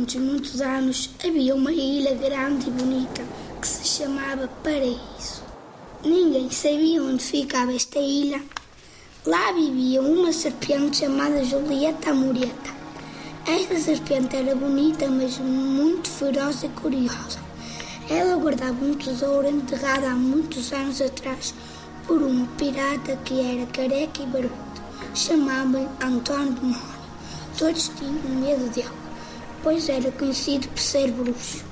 muitos, muitos anos havia uma ilha grande e bonita que se chamava Paraíso. Ninguém sabia onde ficava esta ilha. Lá vivia uma serpente chamada Julieta Amoreta. Esta serpente era bonita, mas muito feroz e curiosa. Ela guardava um tesouro enterrado há muitos anos atrás por um pirata que era careca e barbudo. Chamavam-lhe António Demónio. Todos tinham medo dele pois era conhecido por ser bruxo.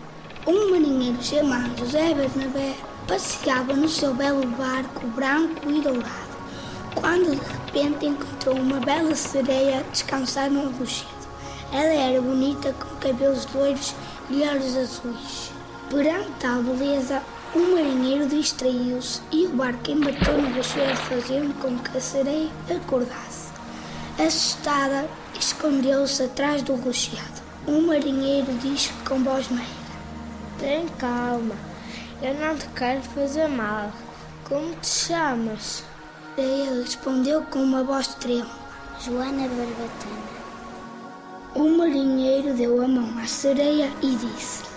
Um marinheiro chamado José Bernabé passeava no seu belo barco branco e dourado, quando de repente encontrou uma bela sereia descansar num rochedo. Ela era bonita, com cabelos loiros e olhos azuis. Perante tal beleza, o marinheiro distraiu-se e o barco embarcou no rochedo, fazendo com que a sereia acordasse. Assustada, escondeu-se atrás do rochedo. Um marinheiro disse com voz meiga: Tem calma, eu não te quero fazer mal. Como te chamas? Ele respondeu com uma voz trêmula: Joana Barbatana. O marinheiro deu a mão à sereia e disse-lhe: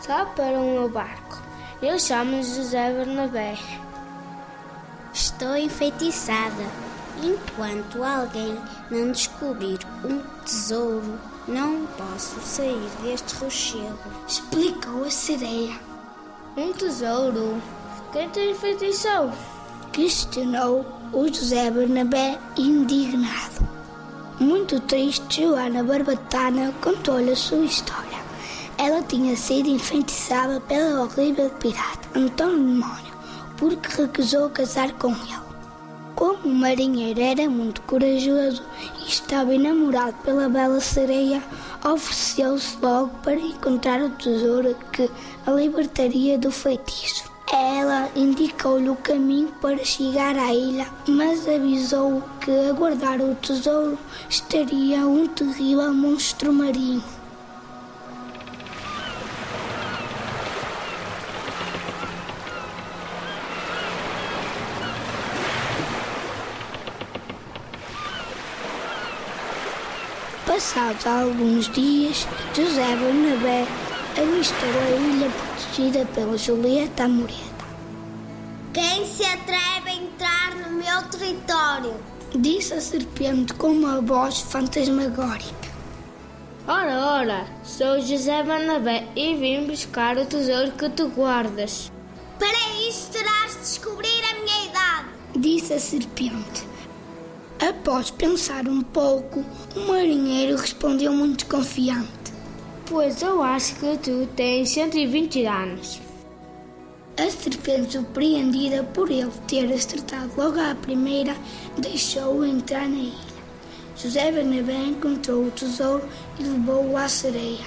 Só para o meu barco. Eu chamo-me José Bernabé. Estou enfeitiçada. Enquanto alguém não descobrir um tesouro, não posso sair deste rochedo. Explicou a sereia. Um tesouro? Quem te enfeitiçou? Questionou o José Bernabé indignado. Muito triste, Joana Barbatana contou-lhe a sua história. Ela tinha sido enfeitiçada pelo horrível pirata Antônio Demónio, porque recusou casar com ele. Como o marinheiro era muito corajoso e estava enamorado pela bela sereia, ofereceu-se logo para encontrar o tesouro que a libertaria do feitiço. Ela indicou-lhe o caminho para chegar à ilha, mas avisou que a guardar o tesouro estaria um terrível monstro marinho. Passados alguns dias, José Bernabé avistou a ilha protegida pela Julieta Amoreta. Quem se atreve a entrar no meu território? Disse a serpente com uma voz fantasmagórica. Ora, ora, sou José Bernabé e vim buscar o tesouro que tu guardas. Para isso terás de descobrir a minha idade. Disse a serpente. Após pensar um pouco, o marinheiro respondeu muito confiante. Pois eu acho que tu tens 120 anos. A serpente, surpreendida por ele ter acertado logo à primeira, deixou-o entrar na ilha. José Bernabé encontrou o tesouro e levou-o à sereia.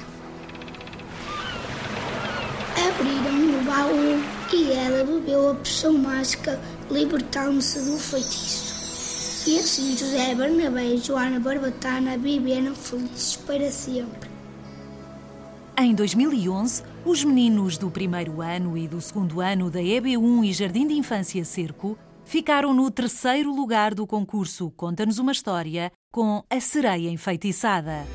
Abriram o baú e ela bebeu a poção mágica, libertando-se do feitiço. E assim José Bernabé e Joana Barbatana viveram felizes para sempre. Em 2011, os meninos do primeiro ano e do segundo ano da EB1 e Jardim de Infância Cerco ficaram no terceiro lugar do concurso Conta-nos uma História com A Sereia Enfeitiçada.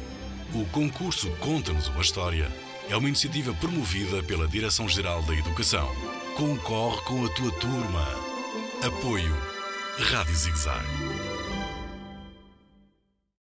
O concurso Conta-nos uma História é uma iniciativa promovida pela Direção-Geral da Educação. Concorre com a tua turma. Apoio Rádio Zigzag.